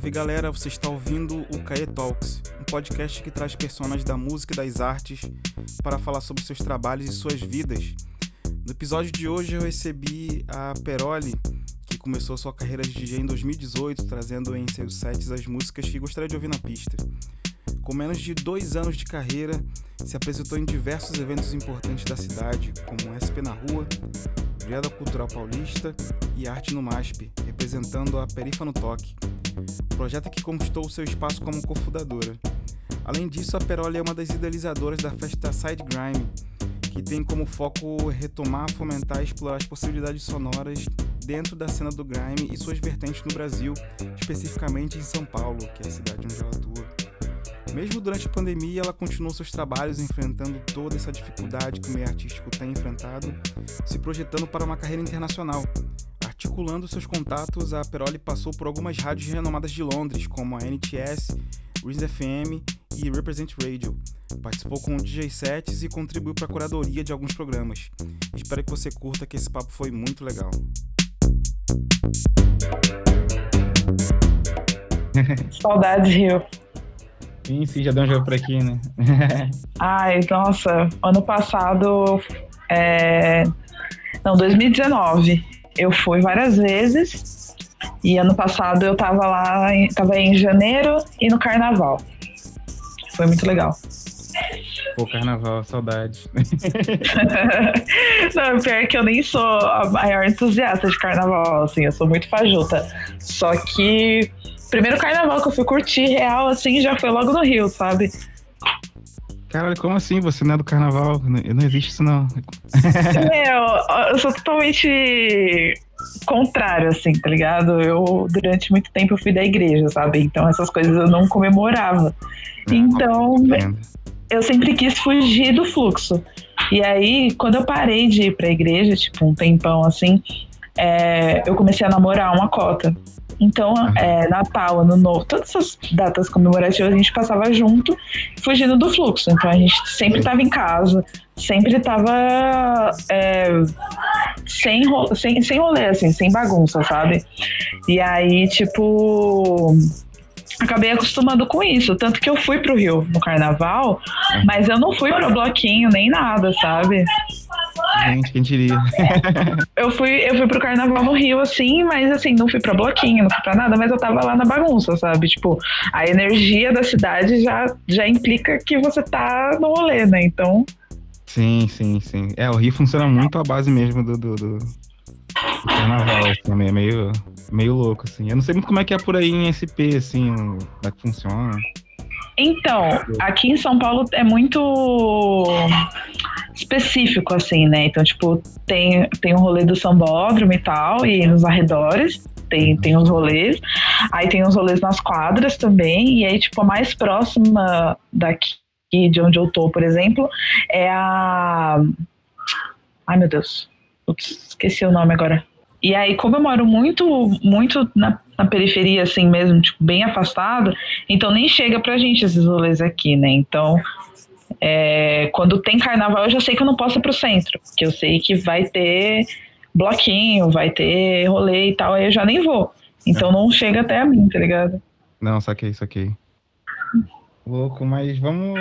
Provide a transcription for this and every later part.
Salve galera, você está ouvindo o Caê Talks, um podcast que traz personagens da música e das artes para falar sobre seus trabalhos e suas vidas. No episódio de hoje eu recebi a Peroli, que começou sua carreira de DJ em 2018, trazendo em seus sets as músicas que gostaria de ouvir na pista. Com menos de dois anos de carreira, se apresentou em diversos eventos importantes da cidade, como SP na Rua, Brigada Cultural Paulista e Arte no MASP, representando a Perifa no Toque, projeto que conquistou seu espaço como cofundadora. Além disso, a Peroli é uma das idealizadoras da festa Side Grime, que tem como foco retomar, fomentar e explorar as possibilidades sonoras dentro da cena do grime e suas vertentes no Brasil, especificamente em São Paulo, que é a cidade onde ela atua. Mesmo durante a pandemia, ela continuou seus trabalhos enfrentando toda essa dificuldade que o meio artístico tem enfrentado, se projetando para uma carreira internacional. Articulando seus contatos, a Peroli passou por algumas rádios renomadas de Londres, como a NTS, Reason FM e Represent Radio. Participou com DJ sets e contribuiu para a curadoria de alguns programas. Espero que você curta, que esse papo foi muito legal. Saudades, Rio. Sim, sim, já deu um jogo por aqui, né? Ai, nossa, ano passado. É... Não, 2019. Eu fui várias vezes. E ano passado eu tava lá, em, tava em janeiro e no carnaval. Foi muito legal. Pô, carnaval, saudade. Não, pior que eu nem sou a maior entusiasta de carnaval, assim, eu sou muito fajuta. Só que primeiro carnaval que eu fui curtir real, assim, já foi logo no Rio, sabe? Caralho, como assim? Você não é do carnaval? Não existe isso, não. Meu, eu sou totalmente contrário, assim, tá ligado? Eu, durante muito tempo, eu fui da igreja, sabe? Então, essas coisas eu não comemorava. É, então, eu sempre quis fugir do fluxo. E aí, quando eu parei de ir pra igreja, tipo, um tempão assim, é, eu comecei a namorar uma cota. Então, é, Natal, Ano Novo, todas essas datas comemorativas a gente passava junto, fugindo do fluxo. Então, a gente sempre estava em casa, sempre estava é, sem, sem, sem rolê, assim, sem bagunça, sabe? E aí, tipo acabei acostumando com isso. Tanto que eu fui pro Rio no carnaval, mas eu não fui pro bloquinho nem nada, sabe? Gente, quem diria? eu fui, eu fui pro carnaval no Rio, assim, mas assim, não fui pra bloquinho, não fui pra nada, mas eu tava lá na bagunça, sabe? Tipo, a energia da cidade já, já implica que você tá no rolê, né? Então. Sim, sim, sim. É, o Rio funciona muito à base mesmo do, do, do, carnaval, assim, é meio, meio louco, assim. Eu não sei muito como é que é por aí em SP, assim, como é que funciona. Então, aqui em São Paulo é muito específico, assim, né? Então, tipo, tem, tem um rolê do sambódromo e tal, e nos arredores tem, tem os rolês. Aí tem os rolês nas quadras também, e aí, tipo, a mais próxima daqui, de onde eu tô, por exemplo, é a. Ai, meu Deus. Ups, esqueci o nome agora. E aí, como eu moro muito, muito na, na, periferia, assim mesmo, tipo, bem afastado, então nem chega pra gente esses rolês aqui, né? Então, é, quando tem carnaval, eu já sei que eu não posso ir pro centro, porque eu sei que vai ter bloquinho, vai ter rolê e tal, aí eu já nem vou. Então não chega até a mim, tá ligado? Não, saquei, saquei. Louco, mas vamos.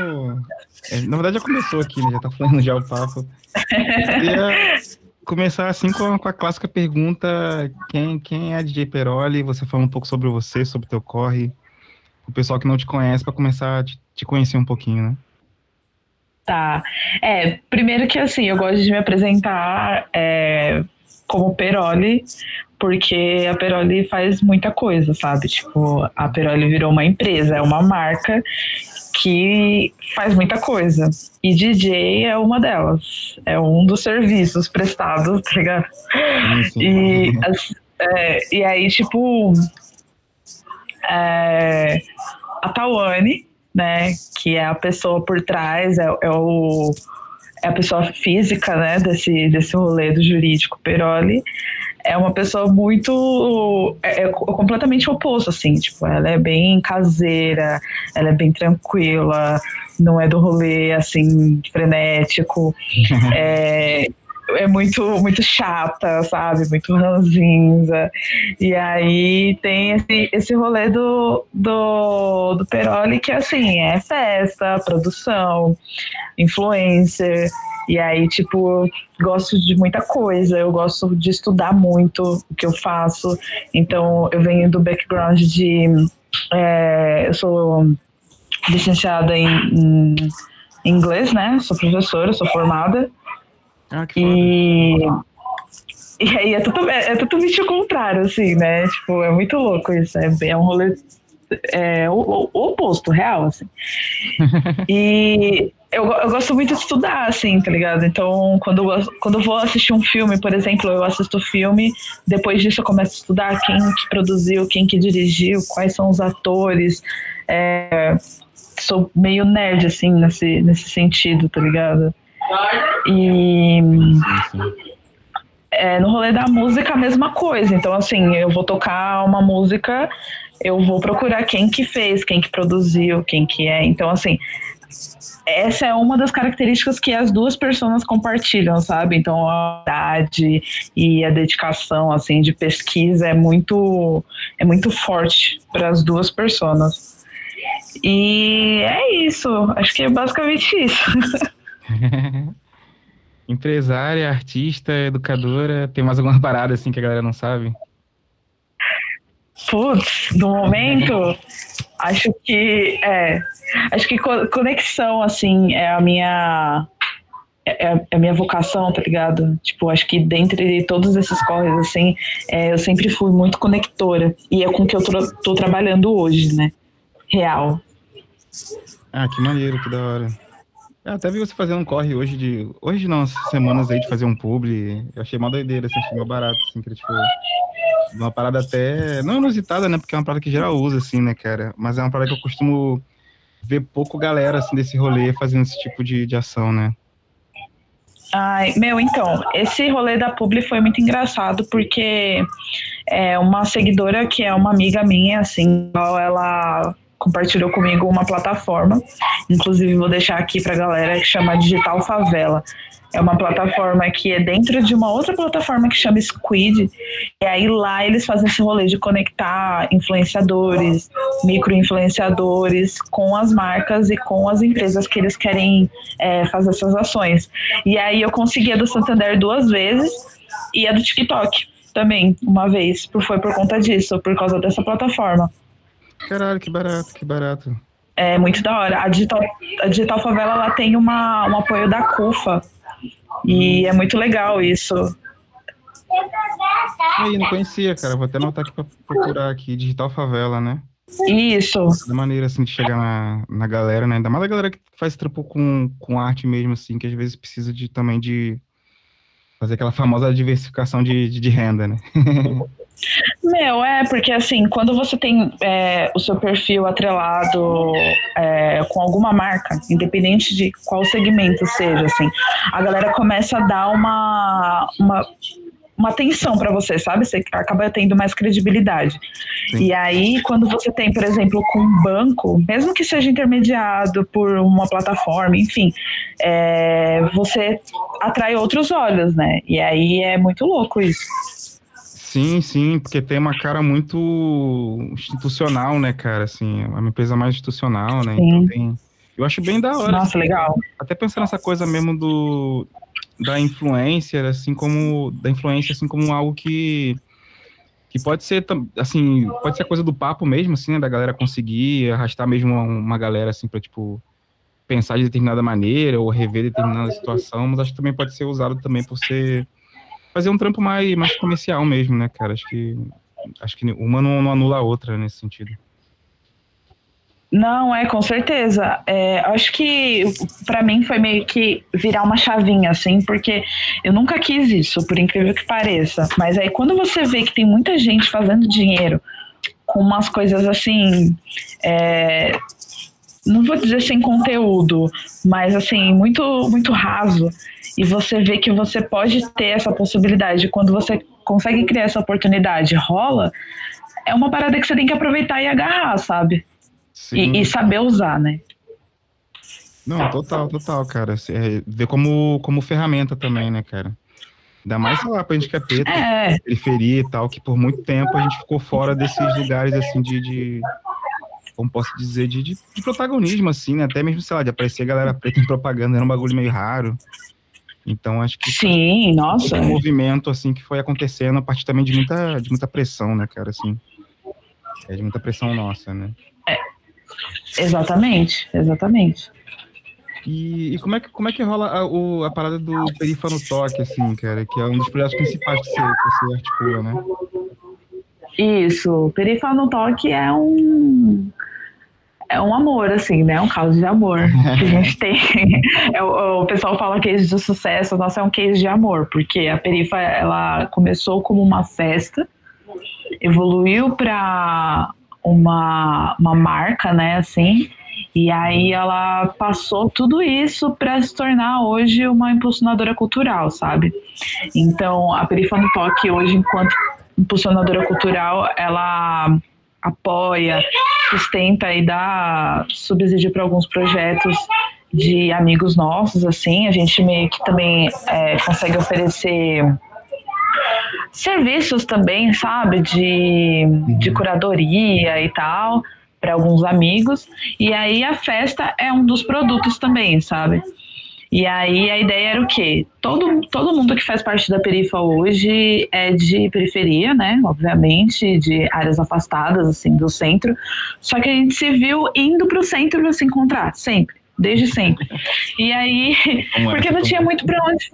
É, na verdade já começou aqui, né? Já tá falando já o papo. Queria começar assim com a, com a, clássica pergunta: quem, quem é DJ Peroli? Você fala um pouco sobre você, sobre o teu corre, o pessoal que não te conhece, para começar a te, te, conhecer um pouquinho, né? Tá. É, primeiro que assim, eu gosto de me apresentar é, como Peroli, porque a Peroli faz muita coisa, sabe? Tipo, a Peroli virou uma empresa, é uma marca que faz muita coisa. E DJ é uma delas. É um dos serviços prestados, tá ligado? E, as, é, e aí, tipo, é, a Tawane, né, que é a pessoa por trás, é, é, o, é a pessoa física, né, desse, desse rolê do jurídico Peroli, é uma pessoa muito. É, é, completamente oposto, assim. Tipo, ela é bem caseira, ela é bem tranquila, não é do rolê, assim, frenético. é, é muito, muito chata, sabe? Muito ranzinza. E aí tem esse, esse rolê do, do, do Peroli que, assim, é festa, produção, influencer. E aí, tipo, gosto de muita coisa, eu gosto de estudar muito o que eu faço. Então, eu venho do background de. É, eu sou licenciada em, em inglês, né? Sou professora, sou formada. Ah, e, e aí é, tudo, é, é totalmente o contrário, assim, né? Tipo, é muito louco isso. É, é um rolê é, o, o, oposto, real, assim. e eu, eu gosto muito de estudar, assim, tá ligado? Então, quando, quando eu vou assistir um filme, por exemplo, eu assisto filme, depois disso eu começo a estudar quem que produziu, quem que dirigiu, quais são os atores. É, sou meio nerd, assim, nesse, nesse sentido, tá ligado? E é, no rolê da música a mesma coisa. Então, assim, eu vou tocar uma música, eu vou procurar quem que fez, quem que produziu, quem que é. Então, assim, essa é uma das características que as duas pessoas compartilham, sabe? Então, a idade e a dedicação, assim, de pesquisa é muito, é muito forte para as duas pessoas. E é isso. Acho que é basicamente isso. Empresária, artista, educadora, tem mais alguma parada assim que a galera não sabe? Putz, no momento, acho que é, acho que conexão assim é a minha é, é, é a minha vocação, tá ligado? Tipo, acho que dentre todos esses corres, assim, é, eu sempre fui muito conectora. E é com que eu tô, tô trabalhando hoje, né? Real. Ah, que maneiro, que da hora. Eu até vi você fazendo um corre hoje de. Hoje não, semanas aí de fazer um publi. Eu achei uma doideira, assim, achei uma barato, assim, que tipo. Uma parada até. Não inusitada, né? Porque é uma parada que geral usa, assim, né, cara? Mas é uma parada que eu costumo ver pouco galera, assim, desse rolê fazendo esse tipo de, de ação, né? Ai, meu, então, esse rolê da publi foi muito engraçado porque é uma seguidora que é uma amiga minha, assim, ela compartilhou comigo uma plataforma, inclusive vou deixar aqui para a galera que chama Digital Favela. É uma plataforma que é dentro de uma outra plataforma que chama Squid. E aí lá eles fazem esse rolê de conectar influenciadores, micro-influenciadores com as marcas e com as empresas que eles querem é, fazer essas ações. E aí eu consegui a do Santander duas vezes e a do TikTok também, uma vez. Foi por conta disso, por causa dessa plataforma. Caralho, que barato, que barato. É muito da hora. A Digital, a Digital Favela ela tem uma, um apoio da CUFA. E é muito legal isso. Aí, não conhecia, cara. Vou até anotar aqui pra procurar aqui. Digital Favela, né? Isso. Da maneira, assim, de chegar na, na galera, né? Ainda mais a galera que faz trampo com, com arte mesmo, assim, que às vezes precisa de também de fazer aquela famosa diversificação de, de, de renda, né? Meu, é, porque assim, quando você tem é, o seu perfil atrelado é, com alguma marca, independente de qual segmento seja, assim, a galera começa a dar uma, uma, uma atenção para você, sabe? Você acaba tendo mais credibilidade. Sim. E aí, quando você tem, por exemplo, com um banco, mesmo que seja intermediado por uma plataforma, enfim, é, você atrai outros olhos, né? E aí é muito louco isso. Sim, sim, porque tem uma cara muito institucional, né, cara? Assim, é uma empresa mais institucional, né? Então tem... Eu acho bem da hora. Nossa, assim, legal. Até pensando nessa coisa mesmo do da influencer, assim como da influência, assim como algo que que pode ser assim, pode ser coisa do papo mesmo, assim, né, da galera conseguir arrastar mesmo uma galera assim para tipo pensar de determinada maneira ou rever determinada situação, mas acho que também pode ser usado também por ser fazer um trampo mais, mais comercial mesmo, né, cara? Acho que, acho que uma não, não anula a outra nesse sentido. Não, é, com certeza. É, acho que para mim foi meio que virar uma chavinha, assim, porque eu nunca quis isso, por incrível que pareça. Mas aí quando você vê que tem muita gente fazendo dinheiro com umas coisas assim. É, não vou dizer sem conteúdo, mas assim, muito, muito raso e você vê que você pode ter essa possibilidade. Quando você consegue criar essa oportunidade, rola, é uma parada que você tem que aproveitar e agarrar, sabe? E, e, saber usar, né? Não, total, total, cara. É, ver como, como ferramenta também, né, cara? Ainda mais, sei lá, pra gente que é preto, é. periferia e tal, que por muito tempo a gente ficou fora desses lugares, assim, de, de como posso dizer, de, de, de, protagonismo, assim, né? Até mesmo, sei lá, de aparecer a galera preta em propaganda, era um bagulho meio raro. Então, acho que... Sim, nossa. Um movimento, assim, que foi acontecendo a partir também de muita, de muita pressão, né, cara, assim. É de muita pressão nossa, né? É, exatamente, exatamente. E, e, como, é que, como é que rola a, o, a parada do Perifa no Toque, assim, cara? Que é um dos projetos principais que você, que você articula, né? Isso, Perifa no Toque é um é um amor, assim, né? Um caso de amor que a gente tem. É, o, o, pessoal fala case de sucesso, nossa, é um case de amor, porque a Perifa, ela começou como uma festa, evoluiu para uma, uma marca, né, assim, e aí ela passou tudo isso para se tornar hoje uma impulsionadora cultural, sabe? Então, a Perifa no Toque hoje, enquanto impulsionadora cultural, ela apoia, sustenta e dá subsídio para alguns projetos de amigos nossos, assim, a gente meio que também é, consegue oferecer serviços também, sabe, de, de curadoria e tal, para alguns amigos. E aí a festa é um dos produtos também, sabe? E aí a ideia era o quê? Todo, todo mundo que faz parte da perifa hoje é de periferia, né? Obviamente, de áreas afastadas, assim, do centro. Só que a gente se viu indo para o centro para se encontrar, sempre, desde sempre. E aí, porque não tinha muito para onde.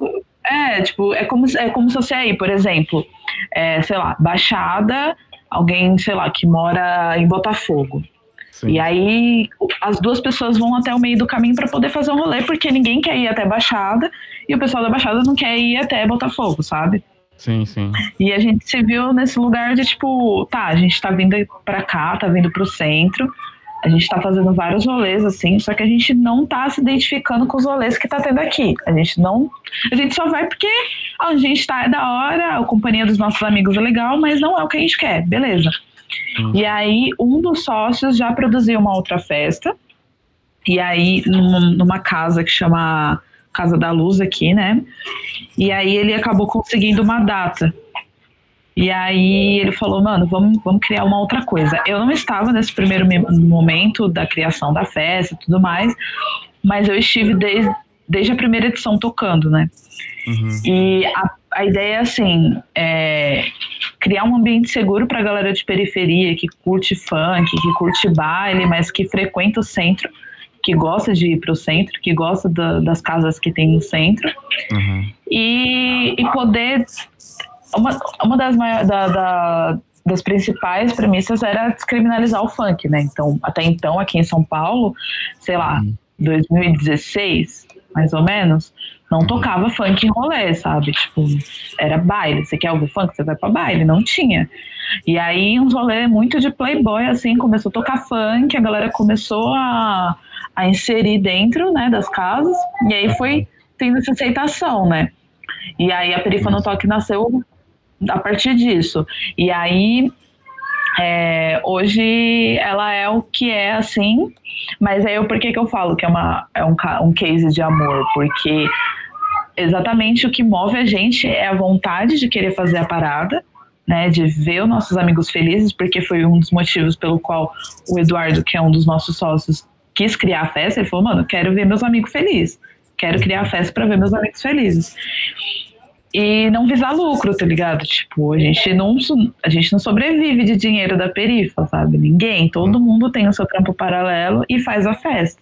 É, tipo, é como, é como se fosse aí, por exemplo, é, sei lá, Baixada, alguém, sei lá, que mora em Botafogo. Sim. E aí as duas pessoas vão até o meio do caminho para poder fazer um rolê, porque ninguém quer ir até Baixada e o pessoal da Baixada não quer ir até Botafogo, sabe? Sim, sim. E a gente se viu nesse lugar de tipo, tá, a gente tá vindo pra cá, tá vindo pro centro, a gente tá fazendo vários rolês, assim, só que a gente não tá se identificando com os rolês que tá tendo aqui. A gente não. A gente só vai porque a gente tá é da hora, a companhia dos nossos amigos é legal, mas não é o que a gente quer, beleza. E aí, um dos sócios já produziu uma outra festa. E aí, numa, numa casa que chama Casa da Luz aqui, né? E aí ele acabou conseguindo uma data. E aí ele falou, mano, vamos, vamos criar uma outra coisa. Eu não estava nesse primeiro momento da criação da festa e tudo mais, mas eu estive desde, desde a primeira edição tocando, né? Uhum. E a, a ideia é assim, é criar um ambiente seguro para a galera de periferia que curte funk, que curte baile, mas que frequenta o centro, que gosta de ir para o centro, que gosta da, das casas que tem no centro, uhum. e, e poder uma, uma das maiores, da, da, das principais premissas era descriminalizar o funk, né? Então, até então, aqui em São Paulo, sei lá, uhum. 2016, mais ou menos, não tocava funk em rolê, sabe? Tipo, era baile. Você quer ouvir funk? Você vai pra baile. Não tinha. E aí, uns rolê muito de playboy, assim, começou a tocar funk, a galera começou a, a inserir dentro, né, das casas, e aí foi tendo essa aceitação, né? E aí a Perifa no Toque nasceu a partir disso. E aí é, hoje ela é o que é assim, mas aí por que, que eu falo que é, uma, é um, um case de amor? Porque exatamente o que move a gente é a vontade de querer fazer a parada, né, de ver os nossos amigos felizes, porque foi um dos motivos pelo qual o Eduardo, que é um dos nossos sócios, quis criar a festa. Ele falou, mano, quero ver meus amigos felizes, quero criar a festa para ver meus amigos felizes e não visar lucro, tá ligado? Tipo, a gente não, a gente não sobrevive de dinheiro da perifa, sabe? Ninguém, todo mundo tem o seu trampo paralelo e faz a festa.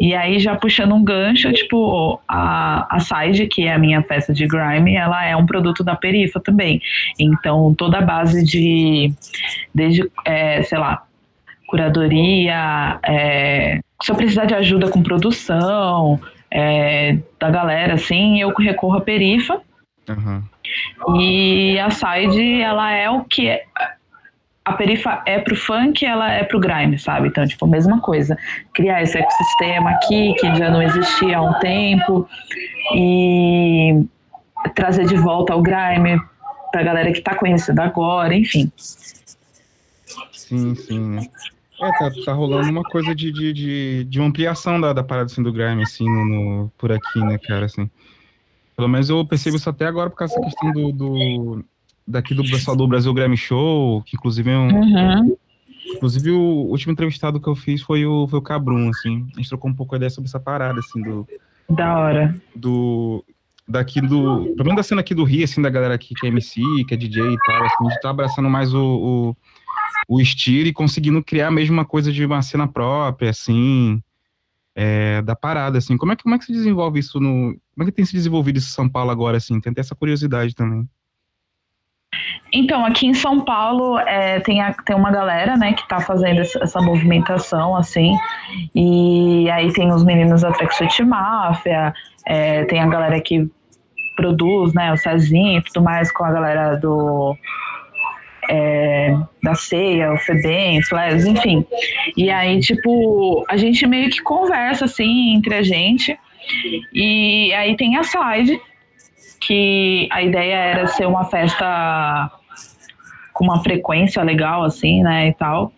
E aí, já puxando um gancho, tipo, a, a Side, que é a minha festa de grime, ela é um produto da Perifa também. Então, toda a base de, desde, é, sei lá, curadoria, é, se eu precisar de ajuda com produção, é, da galera, assim, eu recorro à Perifa. Uhum. E a Side, ela é o que é. A Perifa é pro funk, ela é pro grime, sabe? Então, tipo, mesma coisa. Criar esse ecossistema aqui, que já não existia há um tempo, e trazer de volta o grime pra galera que tá conhecendo agora, enfim. Sim, sim. É, tá, tá rolando uma coisa de, de, de, de ampliação da, da parada assim, do grime, assim, no, no, por aqui, né, cara, assim. Pelo menos eu percebo isso até agora por causa da questão do, do daqui do pessoal do Brasil Grammy Show, que inclusive é um. Uhum. Inclusive, o último entrevistado que eu fiz foi o, foi o Cabrum, assim. A gente trocou um pouco a ideia sobre essa parada, assim, do. Da hora. Do. Daqui do. Pelo menos da cena aqui do Rio, assim, da galera aqui que é MC, que é DJ e tal, assim, a gente tá abraçando mais o, o, o estilo e conseguindo criar mesmo uma coisa de uma cena própria, assim é, da parada, assim. Como é, que, como é que se desenvolve isso no... Como é que tem se desenvolvido isso em São Paulo agora, assim? Tem até essa curiosidade também. Então, aqui em São Paulo é, tem, a, tem uma galera, né, que tá fazendo essa, movimentação, assim, e aí tem os meninos da Tracksuit Máfia, é, tem a galera que produz, né, o Cezinho e tudo mais com a galera do é, da ceia, o FEBEM, Flares, enfim. E aí, tipo, a gente meio que conversa, assim, entre a gente. E aí tem a slide, que a ideia era ser uma festa com uma frequência legal, assim, né, e tal.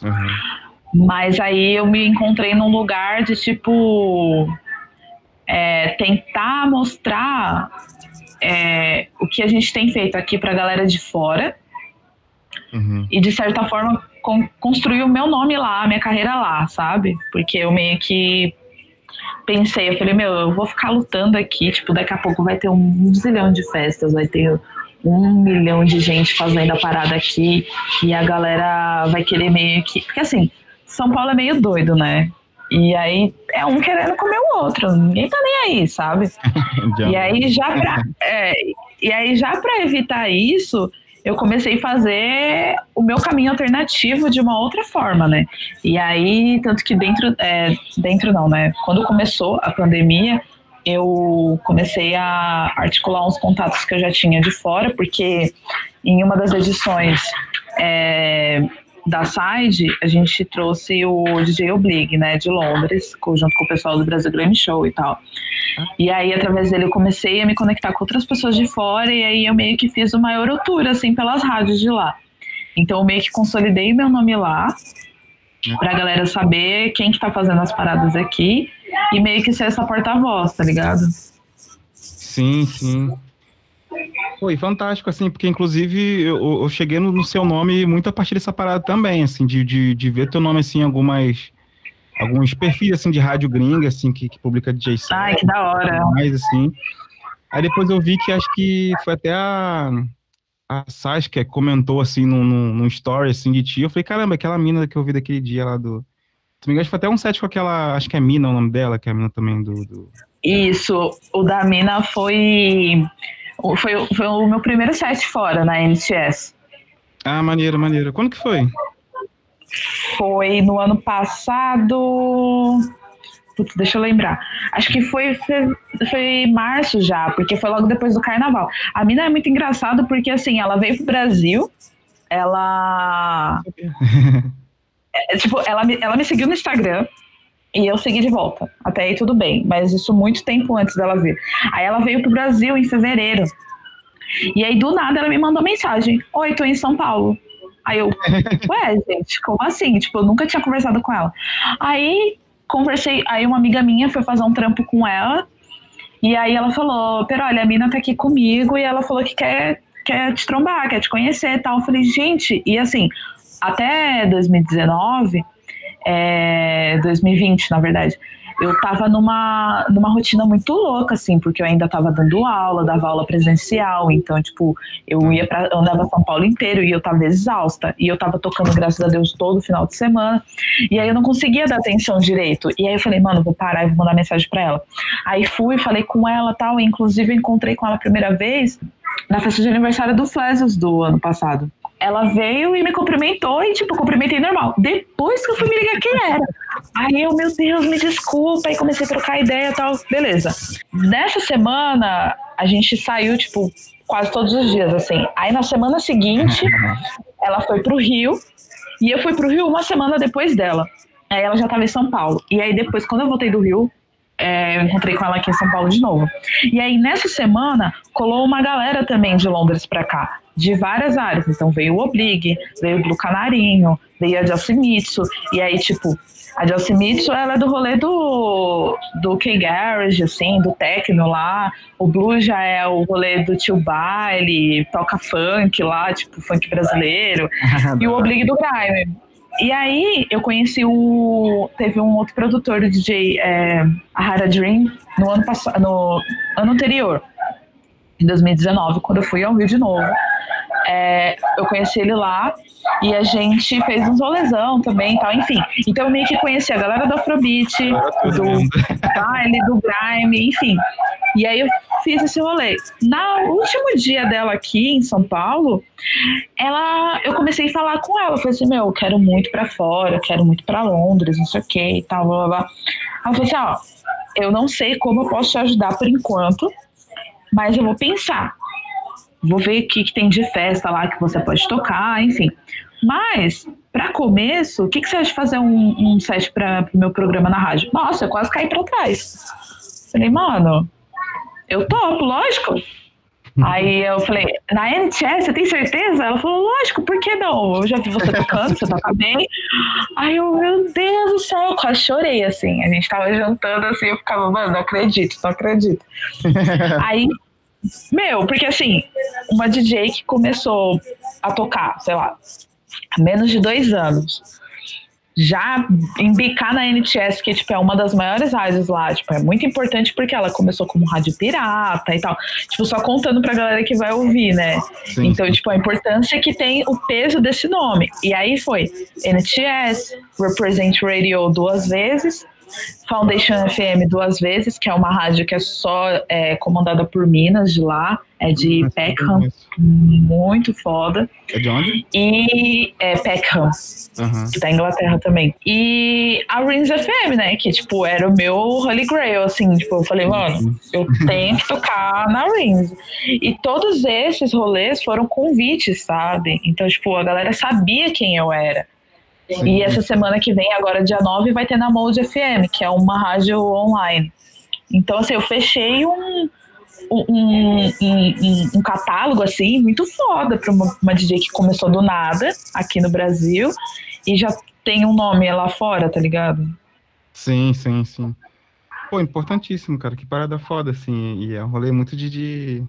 Uhum. Mas aí eu me encontrei num lugar de, tipo, é, tentar mostrar é, o que a gente tem feito aqui pra galera de fora Uhum. E de certa forma con construir o meu nome lá, a minha carreira lá, sabe? Porque eu meio que pensei, eu falei, meu, eu vou ficar lutando aqui, tipo, daqui a pouco vai ter um zilhão de festas, vai ter um milhão de gente fazendo a parada aqui e a galera vai querer meio que. Porque assim, São Paulo é meio doido, né? E aí é um querendo comer o outro, ninguém tá nem aí, sabe? e aí já pra, é, e aí já para evitar isso, eu comecei a fazer o meu caminho alternativo de uma outra forma, né? E aí, tanto que dentro, é, dentro não, né? Quando começou a pandemia, eu comecei a articular uns contatos que eu já tinha de fora, porque em uma das edições é, da Side, a gente trouxe o DJ Oblig, né, de Londres, junto com o pessoal do Brasil Grammy Show e tal. E aí, através dele, eu comecei a me conectar com outras pessoas de fora, e aí eu meio que fiz uma Eurotour, assim, pelas rádios de lá. Então, eu meio que consolidei meu nome lá, pra galera saber quem que tá fazendo as paradas aqui, e meio que ser essa porta-voz, tá ligado? Sim, sim. Foi fantástico, assim, porque inclusive eu, eu cheguei no, no, seu nome muito a partir dessa parada também, assim, de, de, de ver teu nome, assim, em algumas, alguns perfis, assim, de rádio gringa, assim, que, que publica DJ set. Ai, que da hora. Mais, assim. Aí depois eu vi que acho que foi até a, a Saskia comentou, assim, num, num, story, assim, de ti. Eu falei, caramba, aquela mina que eu vi daquele dia lá do... Se me engano, foi até um set com aquela, acho que é Mina o nome dela, que é a mina também do... do... Isso, o da Mina foi foi, foi o meu primeiro set fora na NTS. Ah, maneiro, maneiro. Quando que foi? Foi no ano passado. Putz, deixa eu lembrar. Acho que foi, foi, foi março já, porque foi logo depois do carnaval. A mina é muito engraçada porque assim, ela veio pro Brasil, ela. é, tipo, ela me, ela me seguiu no Instagram. E eu segui de volta. Até aí tudo bem, mas isso muito tempo antes dela vir. Aí ela veio pro Brasil em fevereiro. E aí do nada ela me mandou mensagem: Oi, tô em São Paulo. Aí eu, ué, gente, como assim? Tipo, eu nunca tinha conversado com ela. Aí conversei, aí uma amiga minha foi fazer um trampo com ela. E aí ela falou: Pero olha, a mina tá aqui comigo e ela falou que quer, quer te trombar, quer te conhecer e tal. Eu falei, gente, e assim, até 2019 é, 2020, na verdade, eu tava numa, numa rotina muito louca, assim, porque eu ainda tava dando aula, dava aula presencial, então, tipo, eu ia pra, andava São Paulo inteiro e eu tava exausta, e eu tava tocando, graças a Deus, todo final de semana, e aí eu não conseguia dar atenção direito, e aí eu falei, mano, vou parar e vou mandar mensagem pra ela. Aí fui, falei com ela tal, e inclusive encontrei com ela a primeira vez na festa de aniversário do Flesos do ano passado ela veio e me cumprimentou e, tipo, cumprimentei normal. Depois que eu fui me ligar quem era. Aí eu, meu Deus, me desculpa. Aí comecei a trocar ideia e tal. Beleza. Nessa semana, a gente saiu, tipo, quase todos os dias, assim. Aí na semana seguinte, ela foi pro Rio. E eu fui pro Rio uma semana depois dela. Aí ela já tava em São Paulo. E aí depois, quando eu voltei do Rio, é, eu encontrei com ela aqui em São Paulo de novo. E aí nessa semana, colou uma galera também de Londres pra cá de várias áreas. Então veio o Oblig, veio o Blue Canarinho, veio a Jalcimitsu, e aí, tipo, a Jalcimitsu, ela é do rolê do, do K-Garage, assim, do techno lá. O Blue já é o rolê do tio baile, toca funk lá, tipo, funk brasileiro. e o Oblig do Grime. E aí eu conheci o. Teve um outro produtor do DJ, é, a Hara Dream, no ano passado, no ano anterior, em 2019, quando eu fui ao Rio de novo. É, eu conheci ele lá e a gente fez uns rolezão também e tal, enfim. Então eu meio que conheci a galera do Afrobeat, do baile, do grime, enfim. E aí eu fiz esse rolê. No último dia dela aqui em São Paulo, ela, eu comecei a falar com ela. Eu falei assim, meu, eu quero muito para fora, quero muito para Londres, não sei o que e tal, blá, blá, blá. Ela falou assim, ó, eu não sei como eu posso te ajudar por enquanto, mas eu vou pensar. Vou ver o que, que tem de festa lá que você pode tocar, enfim. Mas, para começo, o que, que você acha de fazer um, um set para o meu programa na rádio? Nossa, eu quase caí para trás. Falei, mano, eu topo, lógico. Aí eu falei, na NTS, você tem certeza? Ela falou, lógico, por que não? Eu já vi você tocando, você toca bem. Aí eu, meu Deus do céu, eu quase chorei, assim. A gente tava jantando assim, eu ficava, mano, não acredito, não acredito. Aí meu, porque assim, uma DJ que começou a tocar, sei lá, há menos de dois anos, já embicar na NTS, que tipo, é uma das maiores rádios lá, tipo, é muito importante porque ela começou como rádio pirata e tal. Tipo, só contando pra galera que vai ouvir, né? Sim, então, tipo, a importância que tem o peso desse nome. E aí foi NTS, Represent Radio duas vezes, Foundation FM duas vezes, que é uma rádio que é só é, comandada por Minas de lá, é de Nossa, Peckham, muito foda. É de onde? E é Peckham, uhum. que tá em Inglaterra também. E a Rings FM, né, que tipo era o meu Holy Grail, assim, tipo, eu falei, mano, eu tenho que tocar na Rings. E todos esses rolês foram convites, sabe? Então, tipo, a galera sabia quem eu era. E essa semana que vem, agora dia 9, vai ter na Mode FM, que é uma rádio online. Então, assim, eu fechei um, um, um, um, um catálogo, assim, muito foda para uma, uma DJ que começou do nada aqui no Brasil e já tem um nome lá fora, tá ligado? Sim, sim, sim. Pô, importantíssimo, cara. Que parada foda, assim. E é um rolê muito de, de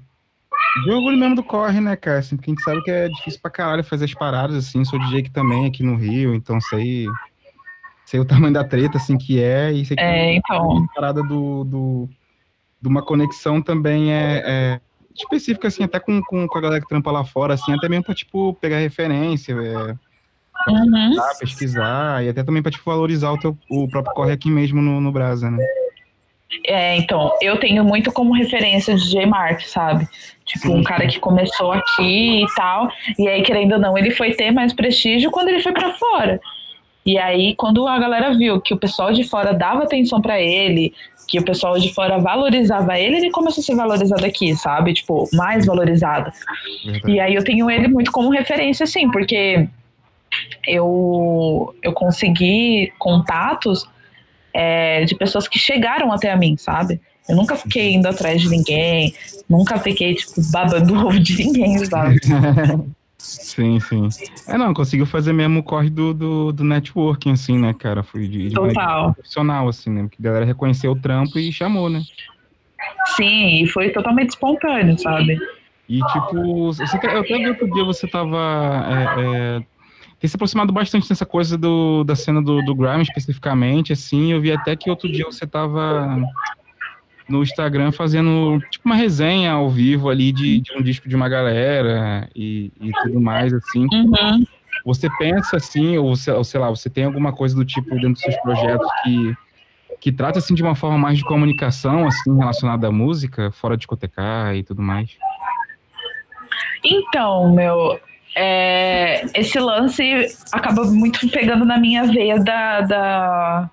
de orgulho mesmo do corre, né, cara? Assim, porque a gente sabe que é difícil pra caralho fazer as paradas, assim. Sou DJ aqui também, aqui no Rio, então sei, sei o tamanho da treta, assim, que é. E sei que é, então. a parada do, do, de uma conexão também é, é específica, assim, até com, com, com, a galera que trampa lá fora, assim, até mesmo pra, tipo, pegar referência, é, pra uhum. pesquisar, pesquisar, e até também pra, tipo, valorizar o, teu, o próprio corre aqui mesmo no, no Brasa, né? É, então, eu tenho muito como referência o DJ Mark, sabe? Tipo, Sim. um cara que começou aqui e tal, e aí, querendo ou não, ele foi ter mais prestígio quando ele foi para fora. E aí, quando a galera viu que o pessoal de fora dava atenção para ele, que o pessoal de fora valorizava ele, ele começou a ser valorizado aqui, sabe? Tipo, mais valorizado. E aí eu tenho ele muito como referência, assim, porque eu, eu consegui contatos é, de pessoas que chegaram até a mim, sabe? Eu nunca fiquei indo atrás de ninguém, nunca fiquei, tipo, babando ovo de ninguém, sabe? Sim, sim. É, não, conseguiu fazer mesmo o corre do, do, do networking, assim, né, cara? Foi de, de Total. profissional, assim, né? Porque a galera reconheceu o trampo e chamou, né? Sim, e foi totalmente espontâneo, sabe? E, tipo, você, eu até vi outro dia você tava é, é, tem se aproximado bastante dessa coisa do, da cena do, do Grime especificamente, assim, eu vi até que outro dia você tava no Instagram fazendo tipo uma resenha ao vivo ali de, de um disco de uma galera e, e tudo mais, assim. Uhum. Você pensa assim, ou, ou sei lá, você tem alguma coisa do tipo dentro dos seus projetos que que trata assim de uma forma mais de comunicação assim relacionada à música, fora de discotecar e tudo mais? Então, meu, é, esse lance acaba muito pegando na minha veia da, da,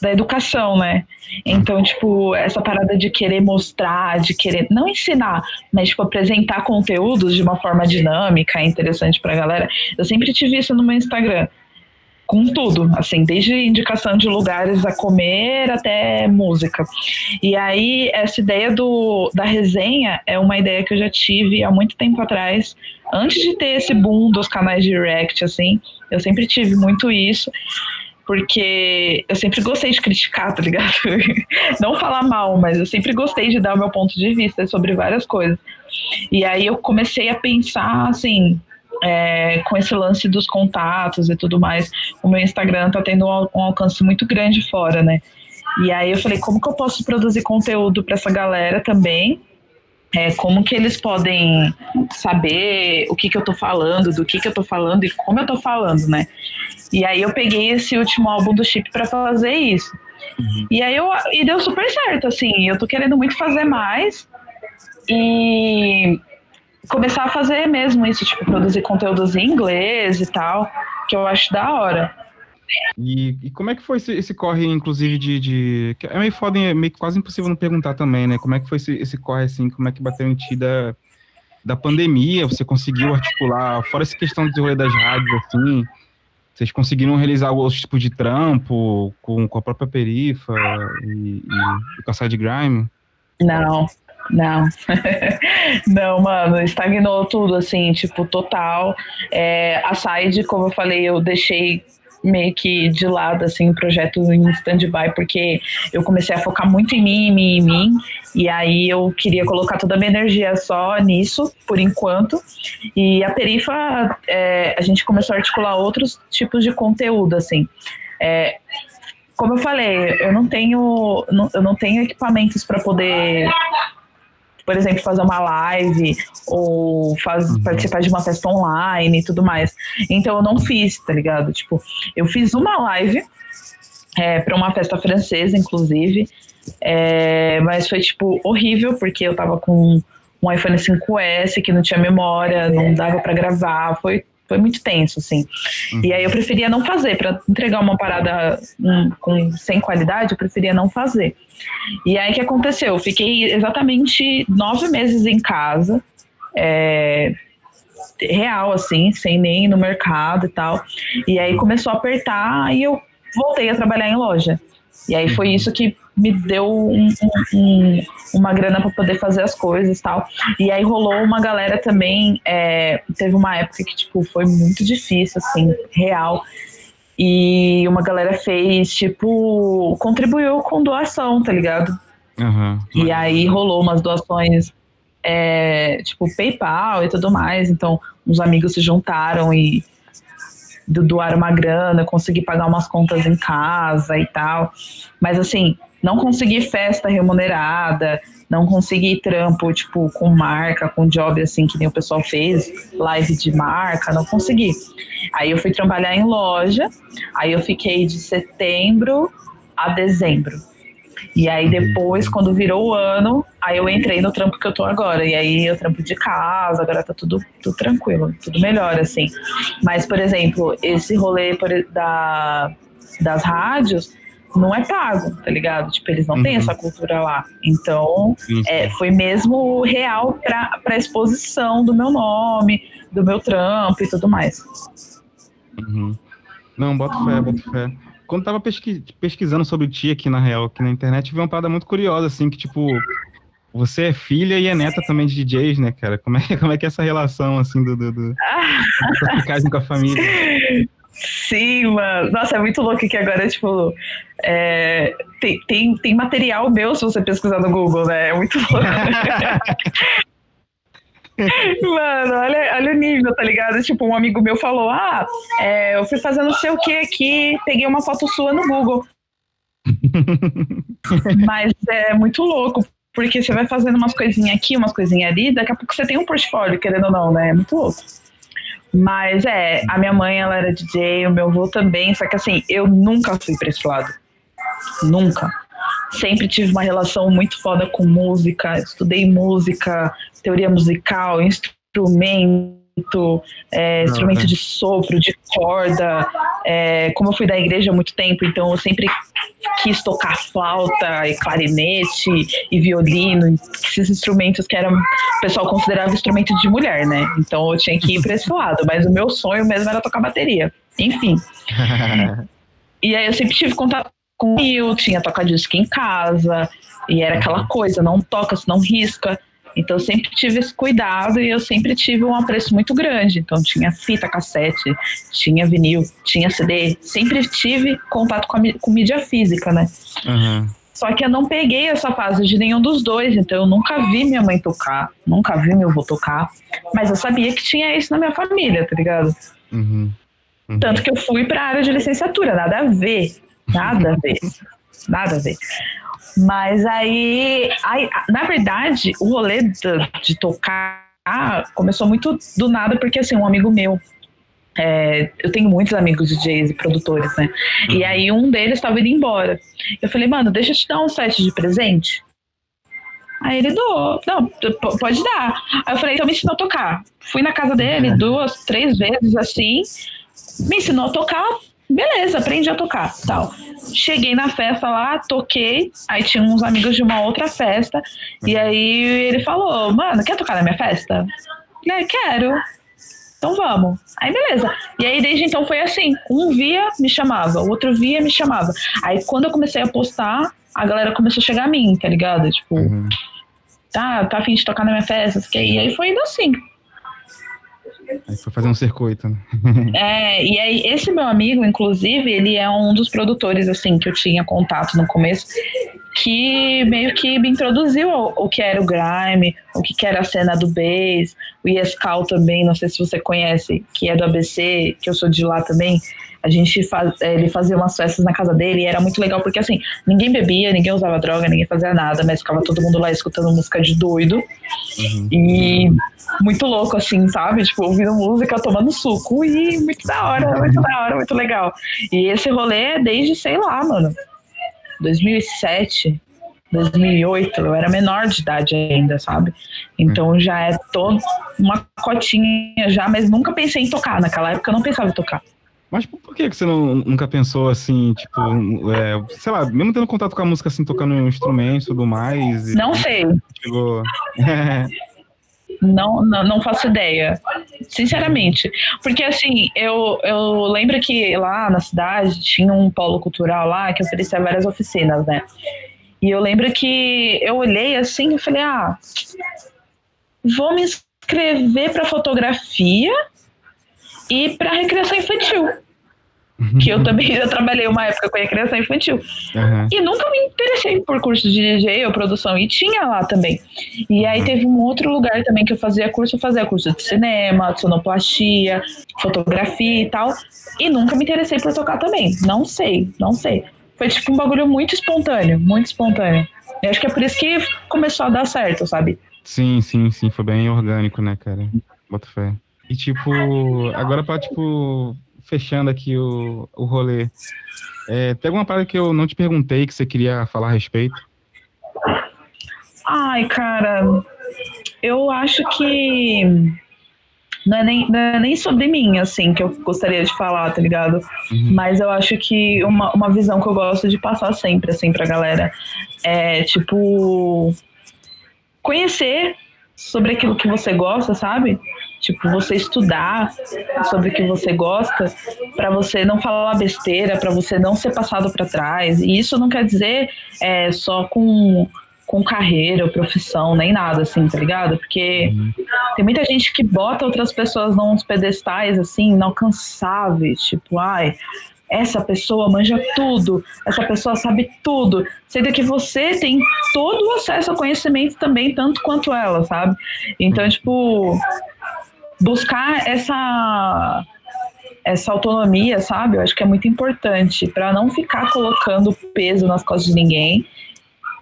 da educação, né? Então, tipo, essa parada de querer mostrar, de querer não ensinar, mas tipo apresentar conteúdos de uma forma dinâmica, interessante pra galera. Eu sempre tive isso no meu Instagram. Com tudo, assim, desde indicação de lugares a comer até música. E aí, essa ideia do, da resenha é uma ideia que eu já tive há muito tempo atrás, antes de ter esse boom dos canais direct, assim, eu sempre tive muito isso porque eu sempre gostei de criticar, tá ligado? Não falar mal, mas eu sempre gostei de dar o meu ponto de vista sobre várias coisas. E aí eu comecei a pensar assim, é, com esse lance dos contatos e tudo mais, o meu Instagram tá tendo um, um alcance muito grande fora, né? E aí eu falei, como que eu posso produzir conteúdo para essa galera também? É, como que eles podem saber o que, que eu tô falando, do que, que eu tô falando e como eu tô falando, né? E aí eu peguei esse último álbum do Chip para fazer isso. Uhum. E aí eu e deu super certo, assim. Eu tô querendo muito fazer mais e começar a fazer mesmo isso, tipo, produzir conteúdos em inglês e tal, que eu acho da hora. E, e como é que foi esse, esse corre, inclusive, de, de, É meio foda, é meio quase impossível não perguntar também, né? Como é que foi esse, esse corre, assim, como é que bateu em ti da, da pandemia? Você conseguiu articular, fora essa questão de rolê das rádios, assim, vocês conseguiram realizar outros tipos de trampo com, com a própria Perifa e, e, com a Side Grime? Não, não. não, mano, estagnou tudo, assim, tipo, total. É, a Side, como eu falei, eu deixei meio que de lado, assim, o projeto em stand-by, porque eu comecei a focar muito em mim, em mim, em mim, e aí eu queria colocar toda a minha energia só nisso, por enquanto, e a Perifa, é, a gente começou a articular outros tipos de conteúdo, assim, é, como eu falei, eu não tenho, eu não tenho equipamentos para poder por exemplo, fazer uma live ou faz, uhum. participar de uma festa online e tudo mais. Então eu não fiz, tá ligado? Tipo, eu fiz uma live é, para uma festa francesa, inclusive, é, mas foi, tipo, horrível, porque eu tava com um iPhone 5S que não tinha memória, não dava para gravar, foi foi muito tenso, assim. Uhum. E aí eu preferia não fazer, para entregar uma parada um, com, sem qualidade, eu preferia não fazer. E aí o que aconteceu? Eu fiquei exatamente nove meses em casa, é, real, assim, sem nem ir no mercado e tal. E aí começou a apertar e eu voltei a trabalhar em loja. E aí foi uhum. isso que me deu um, um, uma grana para poder fazer as coisas e tal. E aí rolou uma galera também. É, teve uma época que, tipo, foi muito difícil, assim, real. E uma galera fez, tipo, contribuiu com doação, tá ligado? Uhum, e aí rolou umas doações, é, tipo, PayPal e tudo mais. Então, uns amigos se juntaram e doaram uma grana, consegui pagar umas contas em casa e tal. Mas assim, não consegui festa remunerada, não consegui trampo, tipo, com marca, com job, assim, que nem o pessoal fez, live de marca, não consegui. Aí eu fui trabalhar em loja, aí eu fiquei de setembro a dezembro. E aí depois, quando virou o ano, aí eu entrei no trampo que eu tô agora. E aí eu trampo de casa, agora tá tudo, tudo tranquilo, tudo melhor, assim. Mas, por exemplo, esse rolê da, das rádios, não é pago, tá ligado? Tipo, eles não uhum. têm essa cultura lá. Então, é, foi mesmo real pra, pra exposição do meu nome, do meu trampo e tudo mais. Uhum. Não, bota fé, bota fé. Quando tava pesqui pesquisando sobre ti aqui na real, aqui na internet, vi uma parada muito curiosa, assim, que tipo, você é filha e é neta também de DJs, né, cara? Como é, como é que é essa relação, assim, do, do, do, do com a família? Sim, mano. Nossa, é muito louco que agora, tipo, é, tem, tem, tem material meu se você pesquisar no Google, né? É muito louco. Mano, olha, olha o nível, tá ligado? Tipo, um amigo meu falou: Ah, é, eu fui fazendo não sei o que aqui, peguei uma foto sua no Google. Mas é muito louco, porque você vai fazendo umas coisinhas aqui, umas coisinhas ali, daqui a pouco você tem um portfólio, querendo ou não, né? É muito louco. Mas é, a minha mãe ela era DJ, o meu avô também, só que assim, eu nunca fui pra esse lado. Nunca. Sempre tive uma relação muito foda com música, estudei música, teoria musical, instrumento é, instrumento de sopro, de corda. É, como eu fui da igreja há muito tempo, então eu sempre quis tocar flauta e clarinete e violino, esses instrumentos que eram, o pessoal considerava instrumento de mulher, né? Então eu tinha que ir para esse lado, mas o meu sonho mesmo era tocar bateria. Enfim. e aí eu sempre tive contato com o tinha toca-disco em casa, e era aquela coisa, não toca, não risca. Então eu sempre tive esse cuidado e eu sempre tive um apreço muito grande. Então tinha fita cassete, tinha vinil, tinha CD, sempre tive contato com, a, com mídia física, né? Uhum. Só que eu não peguei essa fase de nenhum dos dois, então eu nunca vi minha mãe tocar, nunca vi meu avô tocar, mas eu sabia que tinha isso na minha família, tá ligado? Uhum. Uhum. Tanto que eu fui para a área de licenciatura, nada a ver, nada a ver, nada a ver. Mas aí, aí na verdade, o rolê de, de tocar começou muito do nada, porque assim, um amigo meu, é, eu tenho muitos amigos DJs e produtores, né? Uhum. E aí um deles estava indo embora. Eu falei, mano, deixa eu te dar um set de presente. Aí ele doou, não, pode dar. Aí eu falei, então me ensinou a tocar. Fui na casa dele uhum. duas, três vezes assim, me ensinou a tocar, beleza, aprendi a tocar, tal. Cheguei na festa lá, toquei, aí tinha uns amigos de uma outra festa, e uhum. aí ele falou, mano, quer tocar na minha festa? Falei, quero. Então vamos. Aí beleza. E aí desde então foi assim, um via, me chamava, o outro via, me chamava. Aí quando eu comecei a postar, a galera começou a chegar a mim, tá ligado? Tipo, uhum. tá, tá afim de tocar na minha festa, e aí foi indo assim. Aí foi fazer um circuito, né? é, e aí esse meu amigo, inclusive, ele é um dos produtores, assim, que eu tinha contato no começo, que meio que me introduziu ao, o que era o grime, o que era a cena do bass, o Yescal também, não sei se você conhece, que é do ABC, que eu sou de lá também. A gente faz, é, ele fazia umas festas na casa dele e era muito legal porque assim, ninguém bebia, ninguém usava droga, ninguém fazia nada, mas ficava todo mundo lá escutando música de doido. Uhum. E muito louco, assim, sabe? Tipo, ouvindo música, tomando suco e muito da hora, muito da hora, muito legal. E esse rolê é desde, sei lá, mano, 2007, 2008, eu era menor de idade ainda, sabe? Então já é todo uma cotinha já, mas nunca pensei em tocar. Naquela época eu não pensava em tocar. Mas por que, você não, nunca pensou assim, tipo, é, sei lá, mesmo tendo contato com a música assim, tocando um instrumento e tudo mais? Não sei. Chegou... não, não, não faço ideia, sinceramente. Porque assim, eu, eu lembro que lá na cidade tinha um polo cultural lá que oferecia várias oficinas, né? E eu lembro que eu olhei assim e falei, ah, vou me inscrever para fotografia e para recreação infantil. Que eu também já trabalhei uma época com recreação infantil. Uhum. E nunca me interessei por curso de DJ ou produção. E tinha lá também. E aí teve um outro lugar também que eu fazia curso. Eu fazia curso de cinema, de sonoplastia, fotografia e tal. E nunca me interessei por tocar também. Não sei, não sei. Foi tipo um bagulho muito espontâneo, muito espontâneo. E acho que é por isso que começou a dar certo, sabe? Sim, sim, sim. Foi bem orgânico, né, cara? Bota fé. E, tipo, agora pra, tipo, fechando aqui o, o rolê, é, tem alguma parada que eu não te perguntei que você queria falar a respeito? Ai, cara, eu acho que não é nem, não é nem sobre mim, assim, que eu gostaria de falar, tá ligado? Uhum. Mas eu acho que uma, uma visão que eu gosto de passar sempre, assim, pra galera é, tipo, conhecer sobre aquilo que você gosta, sabe? Tipo, você estudar sobre o que você gosta, para você não falar besteira, para você não ser passado para trás. E isso não quer dizer é, só com, com carreira ou profissão, nem nada, assim, tá ligado? Porque uhum. tem muita gente que bota outras pessoas nos pedestais, assim, inalcançáveis. Tipo, ai, essa pessoa manja tudo, essa pessoa sabe tudo, sendo que você tem todo o acesso ao conhecimento também, tanto quanto ela, sabe? Então, tipo, buscar essa essa autonomia, sabe? Eu acho que é muito importante para não ficar colocando peso nas costas de ninguém.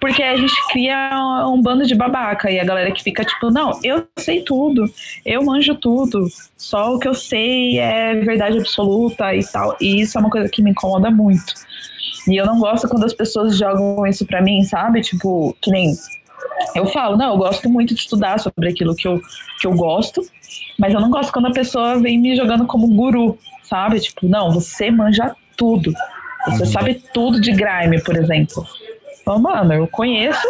Porque a gente cria um bando de babaca e a galera que fica tipo, não, eu sei tudo, eu manjo tudo, só o que eu sei é verdade absoluta e tal. E isso é uma coisa que me incomoda muito. E eu não gosto quando as pessoas jogam isso pra mim, sabe? Tipo, que nem eu falo, não, eu gosto muito de estudar sobre aquilo que eu, que eu gosto, mas eu não gosto quando a pessoa vem me jogando como guru, sabe? Tipo, não, você manja tudo. Você uhum. sabe tudo de grime, por exemplo. Mano, eu conheço,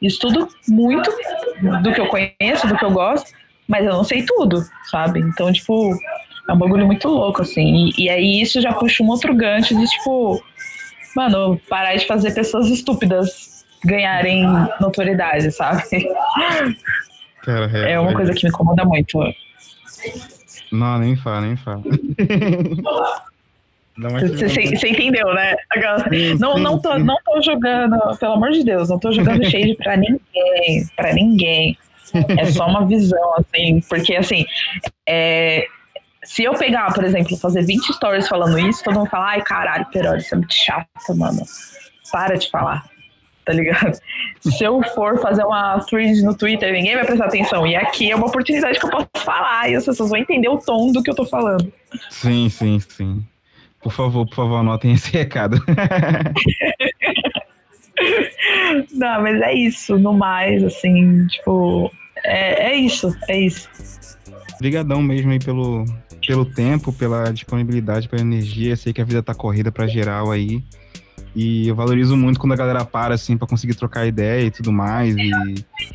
estudo muito do que eu conheço, do que eu gosto, mas eu não sei tudo, sabe? Então, tipo, É um bagulho muito louco, assim. E, e aí isso já puxa um outro gancho de, tipo, mano, parar de fazer pessoas estúpidas ganharem notoriedade, sabe? Cara, é, é uma coisa que me incomoda muito. Não, nem fala, nem fala. Você entendeu, né? Não, não, tô, não tô jogando, pelo amor de Deus, não tô jogando shade pra ninguém, pra ninguém. É só uma visão, assim, porque assim, é, se eu pegar, por exemplo, fazer 20 stories falando isso, todo mundo fala, ai caralho, Perol, isso é muito chato, mano. Para de falar, tá ligado? Se eu for fazer uma thread no Twitter, ninguém vai prestar atenção. E aqui é uma oportunidade que eu posso falar, e as pessoas vão entender o tom do que eu tô falando. Sim, sim, sim. Por favor, por favor, anotem esse recado. Não, mas é isso, no mais, assim, tipo, é, é isso, é isso. Obrigadão mesmo aí pelo, pelo tempo, pela disponibilidade, pela energia. Sei que a vida tá corrida para geral aí. E eu valorizo muito quando a galera para, assim, para conseguir trocar ideia e tudo mais, e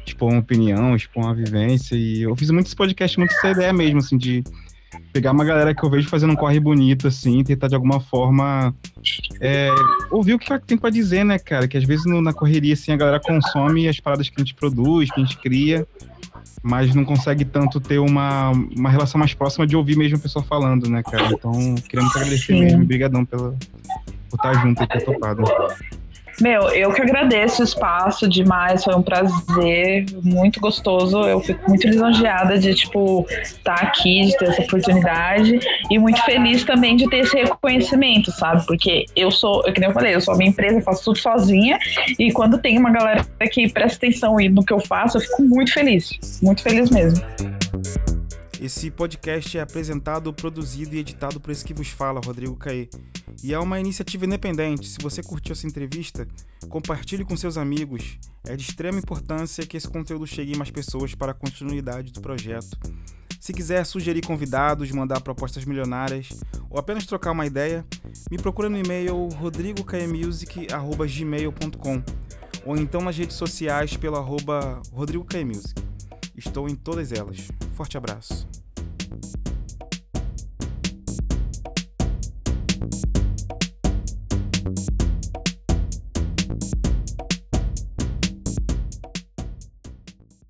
expor uma opinião, expor uma vivência. E eu fiz muito esse podcast, muito essa ideia mesmo, assim, de pegar uma galera que eu vejo fazendo um corre bonito, assim, tentar de alguma forma é, ouvir o que tem para dizer, né, cara? Que às vezes no, na correria, assim, a galera consome as paradas que a gente produz, que a gente cria, mas não consegue tanto ter uma, uma relação mais próxima de ouvir mesmo a pessoa falando, né, cara? Então, queria muito agradecer Sim. mesmo, obrigadão pela, por estar junto e ter topado. Meu, eu que agradeço o espaço demais, foi um prazer, muito gostoso. Eu fico muito lisonjeada de, tipo, estar tá aqui, de ter essa oportunidade e muito feliz também de ter esse reconhecimento, sabe? Porque eu sou, eu, que eu falei, eu sou a minha empresa, faço tudo sozinha e quando tem uma galera que presta atenção no que eu faço, eu fico muito feliz, muito feliz mesmo. Esse podcast é apresentado, produzido e editado por esse que vos fala, Rodrigo Caê. E é uma iniciativa independente. Se você curtiu essa entrevista, compartilhe com seus amigos. É de extrema importância que esse conteúdo chegue a mais pessoas para a continuidade do projeto. Se quiser sugerir convidados, mandar propostas milionárias ou apenas trocar uma ideia, me procura no e-mail rodrigocaemusic.gmail.com ou então nas redes sociais pelo arroba Estou em todas elas. Forte abraço.